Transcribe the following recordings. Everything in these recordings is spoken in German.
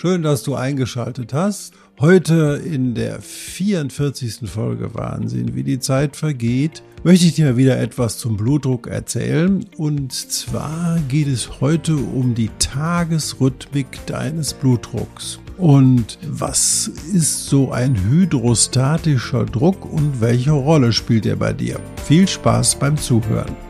Schön, dass du eingeschaltet hast. Heute in der 44. Folge Wahnsinn, wie die Zeit vergeht, möchte ich dir wieder etwas zum Blutdruck erzählen. Und zwar geht es heute um die Tagesrhythmik deines Blutdrucks. Und was ist so ein hydrostatischer Druck und welche Rolle spielt er bei dir? Viel Spaß beim Zuhören.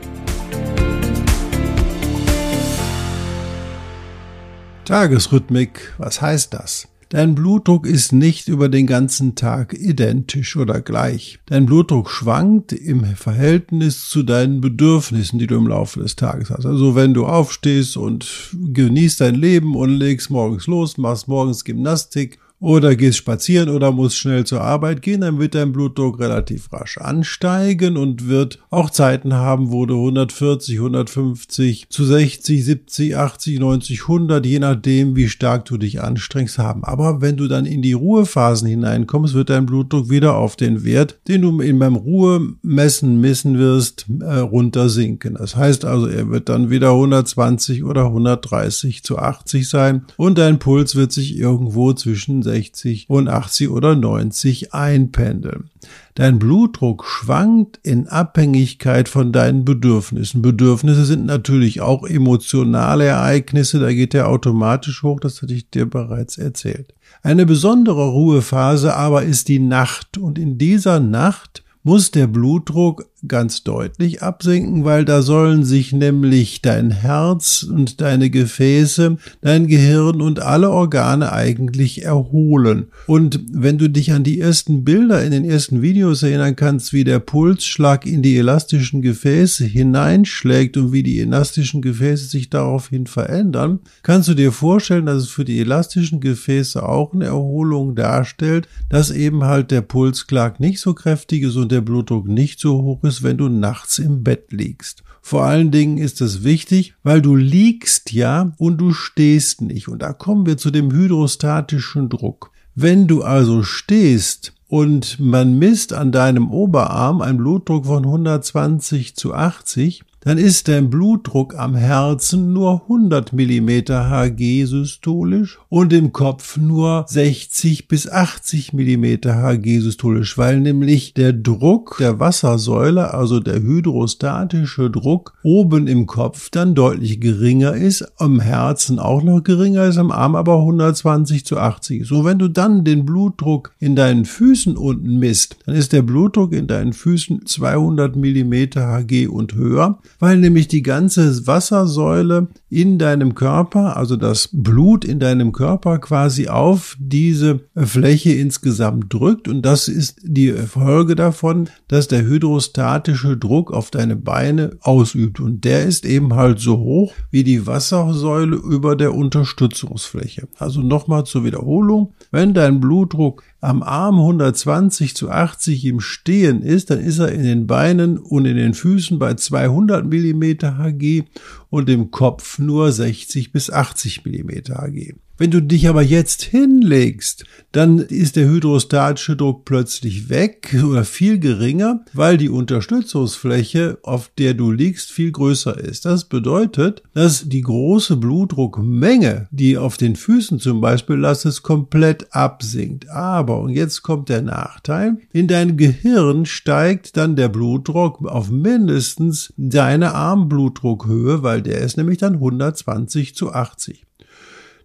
Tagesrhythmik, was heißt das? Dein Blutdruck ist nicht über den ganzen Tag identisch oder gleich. Dein Blutdruck schwankt im Verhältnis zu deinen Bedürfnissen, die du im Laufe des Tages hast. Also wenn du aufstehst und genießt dein Leben und legst morgens los, machst morgens Gymnastik oder gehst spazieren oder musst schnell zur Arbeit gehen, dann wird dein Blutdruck relativ rasch ansteigen und wird auch Zeiten haben, wo du 140, 150 zu 60, 70, 80, 90, 100, je nachdem, wie stark du dich anstrengst, haben. Aber wenn du dann in die Ruhephasen hineinkommst, wird dein Blutdruck wieder auf den Wert, den du in beim Ruhemessen messen wirst, äh, runter sinken. Das heißt also, er wird dann wieder 120 oder 130 zu 80 sein und dein Puls wird sich irgendwo zwischen 60 und 80 oder 90 einpendeln. Dein Blutdruck schwankt in Abhängigkeit von deinen Bedürfnissen. Bedürfnisse sind natürlich auch emotionale Ereignisse, da geht er automatisch hoch, das hatte ich dir bereits erzählt. Eine besondere Ruhephase aber ist die Nacht und in dieser Nacht muss der Blutdruck ganz deutlich absinken, weil da sollen sich nämlich dein Herz und deine Gefäße, dein Gehirn und alle Organe eigentlich erholen. Und wenn du dich an die ersten Bilder in den ersten Videos erinnern kannst, wie der Pulsschlag in die elastischen Gefäße hineinschlägt und wie die elastischen Gefäße sich daraufhin verändern, kannst du dir vorstellen, dass es für die elastischen Gefäße auch eine Erholung darstellt, dass eben halt der Pulsschlag nicht so kräftig ist und der Blutdruck nicht so hoch ist ist, wenn du nachts im Bett liegst. Vor allen Dingen ist es wichtig, weil du liegst ja und du stehst nicht. Und da kommen wir zu dem hydrostatischen Druck. Wenn du also stehst und man misst an deinem Oberarm einen Blutdruck von 120 zu 80, dann ist dein Blutdruck am Herzen nur 100 mm Hg systolisch und im Kopf nur 60 bis 80 mm Hg systolisch, weil nämlich der Druck der Wassersäule, also der hydrostatische Druck oben im Kopf dann deutlich geringer ist, am Herzen auch noch geringer ist, am Arm aber 120 zu 80. So, wenn du dann den Blutdruck in deinen Füßen unten misst, dann ist der Blutdruck in deinen Füßen 200 mm Hg und höher weil nämlich die ganze Wassersäule in deinem Körper, also das Blut in deinem Körper quasi auf diese Fläche insgesamt drückt. Und das ist die Folge davon, dass der hydrostatische Druck auf deine Beine ausübt. Und der ist eben halt so hoch wie die Wassersäule über der Unterstützungsfläche. Also nochmal zur Wiederholung, wenn dein Blutdruck am Arm 120 zu 80 im Stehen ist, dann ist er in den Beinen und in den Füßen bei 200 mm Hg und im Kopf nur 60 bis 80 mm Hg. Wenn du dich aber jetzt hinlegst, dann ist der hydrostatische Druck plötzlich weg oder viel geringer, weil die Unterstützungsfläche, auf der du liegst, viel größer ist. Das bedeutet, dass die große Blutdruckmenge, die auf den Füßen zum Beispiel lastet, komplett absinkt. Aber, und jetzt kommt der Nachteil, in deinem Gehirn steigt dann der Blutdruck auf mindestens deine Armblutdruckhöhe, weil der ist nämlich dann 120 zu 80.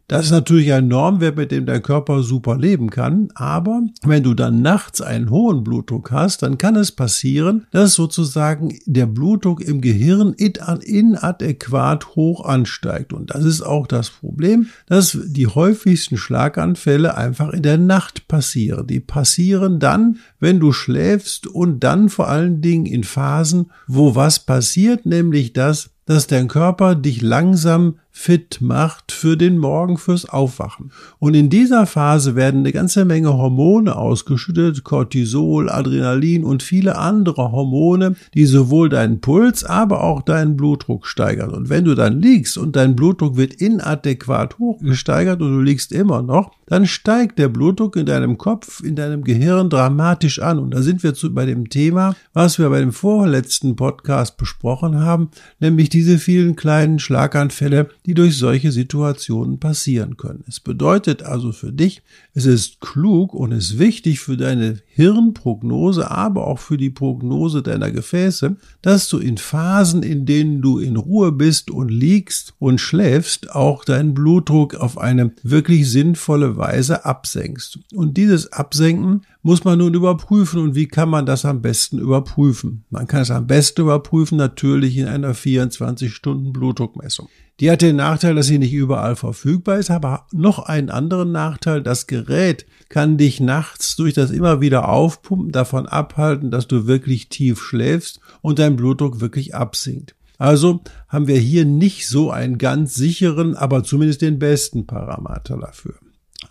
Das ist natürlich ein Normwert, mit dem dein Körper super leben kann. Aber wenn du dann nachts einen hohen Blutdruck hast, dann kann es passieren, dass sozusagen der Blutdruck im Gehirn inadäquat hoch ansteigt. Und das ist auch das Problem, dass die häufigsten Schlaganfälle einfach in der Nacht passieren. Die passieren dann, wenn du schläfst und dann vor allen Dingen in Phasen, wo was passiert, nämlich das, dass dein Körper dich langsam fit macht für den Morgen, fürs Aufwachen. Und in dieser Phase werden eine ganze Menge Hormone ausgeschüttet, Cortisol, Adrenalin und viele andere Hormone, die sowohl deinen Puls, aber auch deinen Blutdruck steigern. Und wenn du dann liegst und dein Blutdruck wird inadäquat hochgesteigert und du liegst immer noch, dann steigt der Blutdruck in deinem Kopf, in deinem Gehirn dramatisch an. Und da sind wir zu, bei dem Thema, was wir bei dem vorletzten Podcast besprochen haben, nämlich diese vielen kleinen Schlaganfälle, die durch solche Situationen passieren können. Es bedeutet also für dich, es ist klug und ist wichtig für deine Hirnprognose, aber auch für die Prognose deiner Gefäße, dass du in Phasen, in denen du in Ruhe bist und liegst und schläfst, auch deinen Blutdruck auf eine wirklich sinnvolle Weise absenkst. Und dieses Absenken muss man nun überprüfen. Und wie kann man das am besten überprüfen? Man kann es am besten überprüfen natürlich in einer 24-Stunden-Blutdruckmessung. Die hat den Nachteil, dass sie nicht überall verfügbar ist, aber noch einen anderen Nachteil. Das Gerät kann dich nachts durch das immer wieder Aufpumpen davon abhalten, dass du wirklich tief schläfst und dein Blutdruck wirklich absinkt. Also haben wir hier nicht so einen ganz sicheren, aber zumindest den besten Parameter dafür.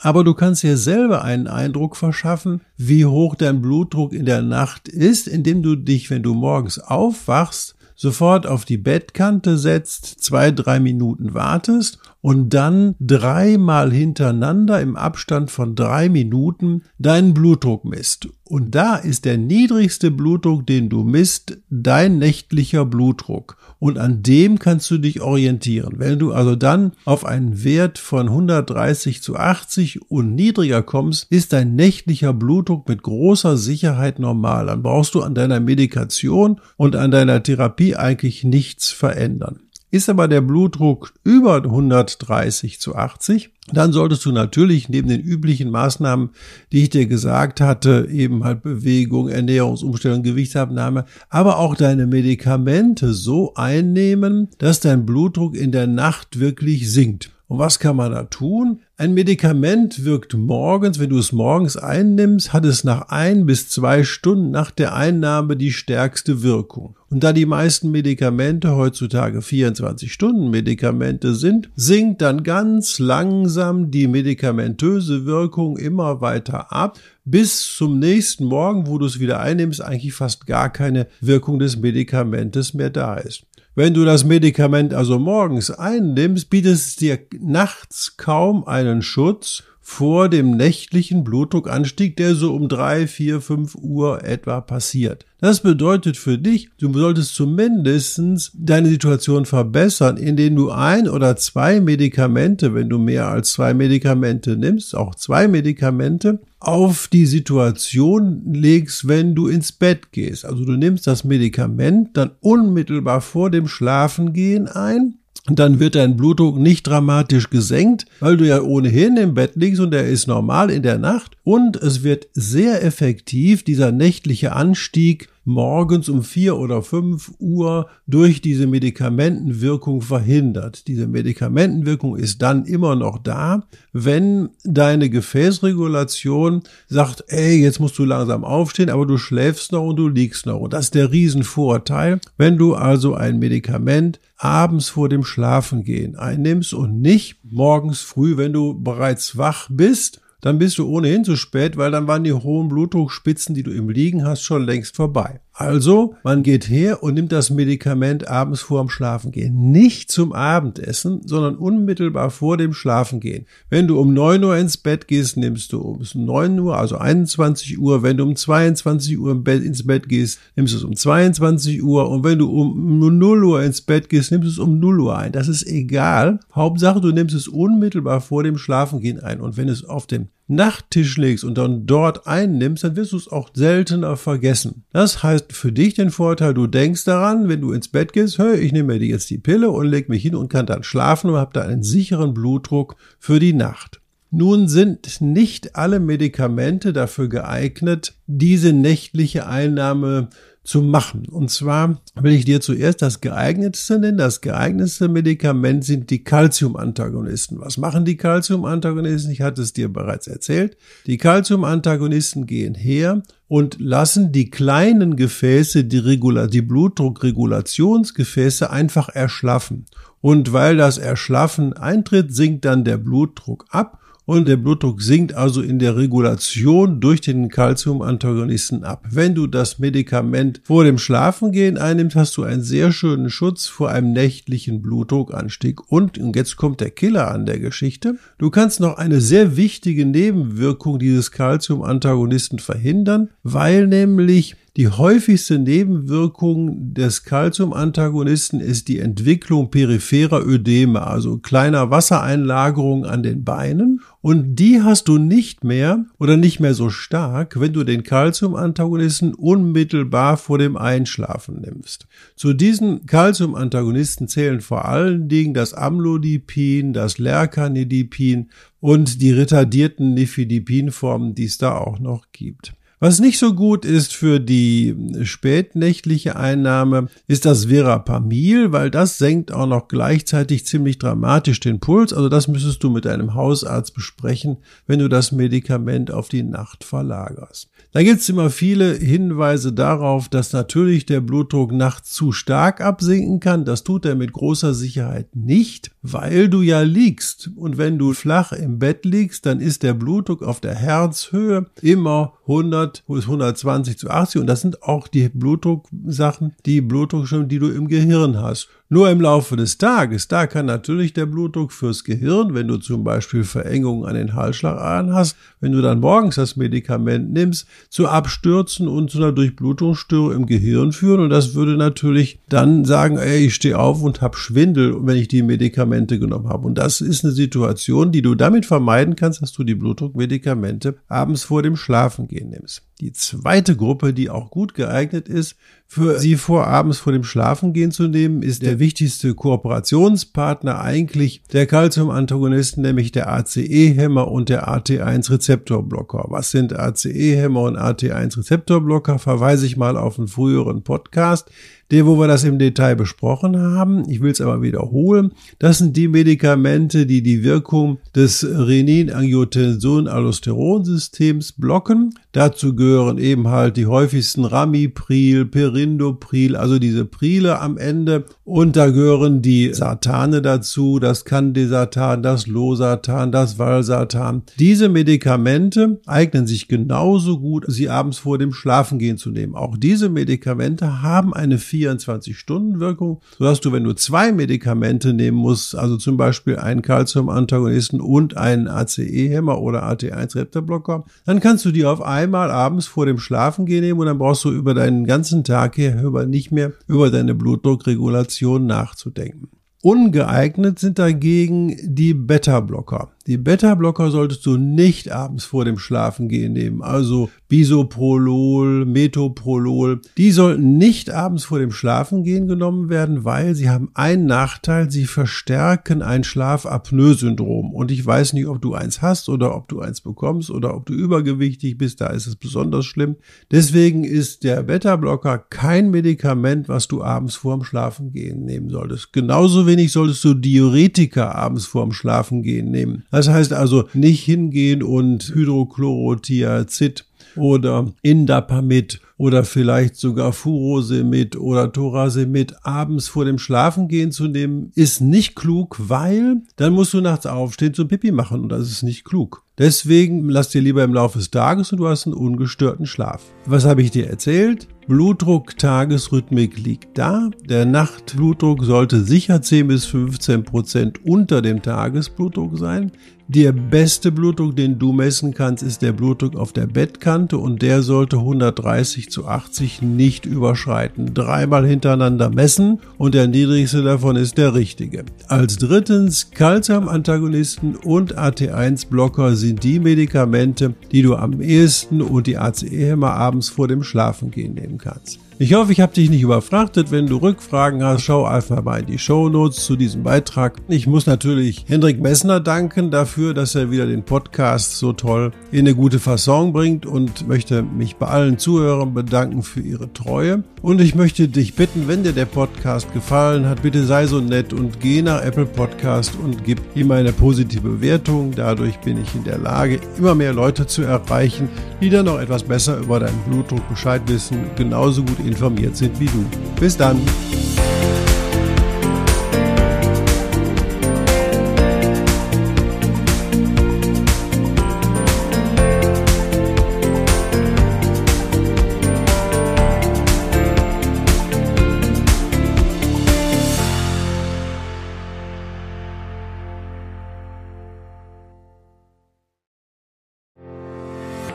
Aber du kannst dir selber einen Eindruck verschaffen, wie hoch dein Blutdruck in der Nacht ist, indem du dich, wenn du morgens aufwachst, sofort auf die Bettkante setzt, zwei, drei Minuten wartest und dann dreimal hintereinander im Abstand von drei Minuten deinen Blutdruck misst. Und da ist der niedrigste Blutdruck, den du misst, dein nächtlicher Blutdruck. Und an dem kannst du dich orientieren. Wenn du also dann auf einen Wert von 130 zu 80 und niedriger kommst, ist dein nächtlicher Blutdruck mit großer Sicherheit normal. Dann brauchst du an deiner Medikation und an deiner Therapie eigentlich nichts verändern. Ist aber der Blutdruck über 130 zu 80, dann solltest du natürlich neben den üblichen Maßnahmen, die ich dir gesagt hatte, eben halt Bewegung, Ernährungsumstellung, Gewichtsabnahme, aber auch deine Medikamente so einnehmen, dass dein Blutdruck in der Nacht wirklich sinkt. Und was kann man da tun? Ein Medikament wirkt morgens, wenn du es morgens einnimmst, hat es nach ein bis zwei Stunden nach der Einnahme die stärkste Wirkung. Und da die meisten Medikamente heutzutage 24 Stunden Medikamente sind, sinkt dann ganz langsam die medikamentöse Wirkung immer weiter ab, bis zum nächsten Morgen, wo du es wieder einnimmst, eigentlich fast gar keine Wirkung des Medikamentes mehr da ist. Wenn du das Medikament also morgens einnimmst, bietet es dir nachts kaum einen Schutz vor dem nächtlichen Blutdruckanstieg, der so um drei, vier, fünf Uhr etwa passiert. Das bedeutet für dich, du solltest zumindest deine Situation verbessern, indem du ein oder zwei Medikamente, wenn du mehr als zwei Medikamente nimmst, auch zwei Medikamente, auf die Situation legst, wenn du ins Bett gehst. Also du nimmst das Medikament dann unmittelbar vor dem Schlafengehen ein dann wird dein Blutdruck nicht dramatisch gesenkt, weil du ja ohnehin im Bett liegst und der ist normal in der Nacht. Und es wird sehr effektiv dieser nächtliche Anstieg morgens um vier oder fünf Uhr durch diese Medikamentenwirkung verhindert. Diese Medikamentenwirkung ist dann immer noch da, wenn deine Gefäßregulation sagt, ey, jetzt musst du langsam aufstehen, aber du schläfst noch und du liegst noch. Und das ist der Riesenvorteil, wenn du also ein Medikament abends vor dem Schlafengehen einnimmst und nicht morgens früh, wenn du bereits wach bist dann bist du ohnehin zu spät, weil dann waren die hohen Blutdruckspitzen, die du im Liegen hast, schon längst vorbei. Also, man geht her und nimmt das Medikament abends vor dem Schlafengehen. Nicht zum Abendessen, sondern unmittelbar vor dem Schlafengehen. Wenn du um 9 Uhr ins Bett gehst, nimmst du um 9 Uhr, also 21 Uhr. Wenn du um 22 Uhr ins Bett gehst, nimmst du es um 22 Uhr. Und wenn du um 0 Uhr ins Bett gehst, nimmst du es um 0 Uhr ein. Das ist egal. Hauptsache, du nimmst es unmittelbar vor dem Schlafengehen ein. Und wenn es auf den Nachttisch legst und dann dort einnimmst, dann wirst du es auch seltener vergessen. Das heißt für dich den Vorteil, du denkst daran, wenn du ins Bett gehst, hey, ich nehme mir jetzt die Pille und leg mich hin und kann dann schlafen und habe da einen sicheren Blutdruck für die Nacht. Nun sind nicht alle Medikamente dafür geeignet, diese nächtliche Einnahme zu machen. Und zwar will ich dir zuerst das geeignetste nennen. Das geeignetste Medikament sind die Calcium-Antagonisten. Was machen die Calcium-Antagonisten? Ich hatte es dir bereits erzählt. Die Calcium-Antagonisten gehen her und lassen die kleinen Gefäße, die, Regula die Blutdruckregulationsgefäße einfach erschlaffen. Und weil das Erschlaffen eintritt, sinkt dann der Blutdruck ab und der Blutdruck sinkt also in der Regulation durch den Calcium-Antagonisten ab. Wenn du das Medikament vor dem Schlafengehen einnimmst, hast du einen sehr schönen Schutz vor einem nächtlichen Blutdruckanstieg. Und, und jetzt kommt der Killer an der Geschichte. Du kannst noch eine sehr wichtige Nebenwirkung dieses Calcium-Antagonisten verhindern, weil nämlich die häufigste Nebenwirkung des Calcium-Antagonisten ist die Entwicklung peripherer Ödeme, also kleiner Wassereinlagerungen an den Beinen. Und die hast du nicht mehr oder nicht mehr so stark, wenn du den Calcium-Antagonisten unmittelbar vor dem Einschlafen nimmst. Zu diesen Calcium-Antagonisten zählen vor allen Dingen das Amlodipin, das Lercanidipin und die retardierten Nifidipin-Formen, die es da auch noch gibt. Was nicht so gut ist für die spätnächtliche Einnahme, ist das Verapamil, weil das senkt auch noch gleichzeitig ziemlich dramatisch den Puls. Also das müsstest du mit deinem Hausarzt besprechen, wenn du das Medikament auf die Nacht verlagerst. Da gibt es immer viele Hinweise darauf, dass natürlich der Blutdruck nachts zu stark absinken kann. Das tut er mit großer Sicherheit nicht, weil du ja liegst. Und wenn du flach im Bett liegst, dann ist der Blutdruck auf der Herzhöhe immer 100 bis 120 zu 80 und das sind auch die Blutdrucksachen, die Blutdruckstimmen, die du im Gehirn hast. Nur im Laufe des Tages, da kann natürlich der Blutdruck fürs Gehirn, wenn du zum Beispiel Verengungen an den Halsschlagadern hast, wenn du dann morgens das Medikament nimmst, zu Abstürzen und zu einer Durchblutungsstörung im Gehirn führen und das würde natürlich dann sagen, ey, ich stehe auf und hab Schwindel, wenn ich die Medikamente genommen habe. Und das ist eine Situation, die du damit vermeiden kannst, dass du die Blutdruckmedikamente abends vor dem Schlafengehen nimmst. Die zweite Gruppe, die auch gut geeignet ist, für sie vorabends vor dem Schlafengehen zu nehmen, ist der wichtigste Kooperationspartner eigentlich der Calcium-Antagonisten, nämlich der ACE-Hämmer und der AT1-Rezeptorblocker. Was sind ACE-Hämmer und AT1-Rezeptorblocker? Verweise ich mal auf einen früheren Podcast der, wo wir das im Detail besprochen haben. Ich will es aber wiederholen. Das sind die Medikamente, die die Wirkung des Renin-Angiotensin-Allosteron-Systems blocken. Dazu gehören eben halt die häufigsten Ramipril, Perindopril, also diese Prile am Ende. Und da gehören die Satane dazu, das Candesatan, das Losatan, das Valsatan. Diese Medikamente eignen sich genauso gut, sie abends vor dem Schlafengehen zu nehmen. Auch diese Medikamente haben eine 24-Stunden-Wirkung, sodass du, wenn du zwei Medikamente nehmen musst, also zum Beispiel einen Calcium-Antagonisten und einen ACE-Hämmer oder AT1-Rezeptorblocker, dann kannst du die auf einmal abends vor dem Schlafengehen nehmen und dann brauchst du über deinen ganzen Tag her über nicht mehr über deine Blutdruckregulation nachzudenken. Ungeeignet sind dagegen die Beta-Blocker. Die Beta-Blocker solltest du nicht abends vor dem Schlafengehen nehmen. Also Bisoprolol, Metoprolol. Die sollten nicht abends vor dem Schlafengehen genommen werden, weil sie haben einen Nachteil. Sie verstärken ein Schlafapnoe-Syndrom. Und ich weiß nicht, ob du eins hast oder ob du eins bekommst oder ob du übergewichtig bist. Da ist es besonders schlimm. Deswegen ist der Beta-Blocker kein Medikament, was du abends vor dem Schlafengehen nehmen solltest. Genauso wenig solltest du Diuretika abends vor dem Schlafengehen nehmen. Das heißt also nicht hingehen und Hydrochlorothiazid oder Indapamid oder vielleicht sogar Furosemid oder Thorasemid abends vor dem Schlafengehen zu nehmen, ist nicht klug, weil dann musst du nachts aufstehen zum Pipi machen und das ist nicht klug. Deswegen lass dir lieber im Laufe des Tages und du hast einen ungestörten Schlaf. Was habe ich dir erzählt? Blutdruck, Tagesrhythmik liegt da. Der Nachtblutdruck sollte sicher 10 bis 15 Prozent unter dem Tagesblutdruck sein. Der beste Blutdruck, den du messen kannst, ist der Blutdruck auf der Bettkante und der sollte 130 zu 80 nicht überschreiten. Dreimal hintereinander messen und der niedrigste davon ist der richtige. Als drittens, Calcium-Antagonisten und AT1-Blocker sind die Medikamente, die du am ehesten und die ACE-Hämmer abends vor dem Schlafengehen nehmen kannst. Ich hoffe, ich habe dich nicht überfrachtet. Wenn du Rückfragen hast, schau einfach mal in die Show Notes zu diesem Beitrag. Ich muss natürlich Hendrik Messner danken dafür, dass er wieder den Podcast so toll in eine gute Fasson bringt und möchte mich bei allen Zuhörern bedanken für ihre Treue. Und ich möchte dich bitten, wenn dir der Podcast gefallen hat, bitte sei so nett und geh nach Apple Podcast und gib ihm eine positive Bewertung. Dadurch bin ich in der Lage, immer mehr Leute zu erreichen, die dann noch etwas besser über deinen Blutdruck Bescheid wissen, genauso gut informiert sind wie du. Bis dann.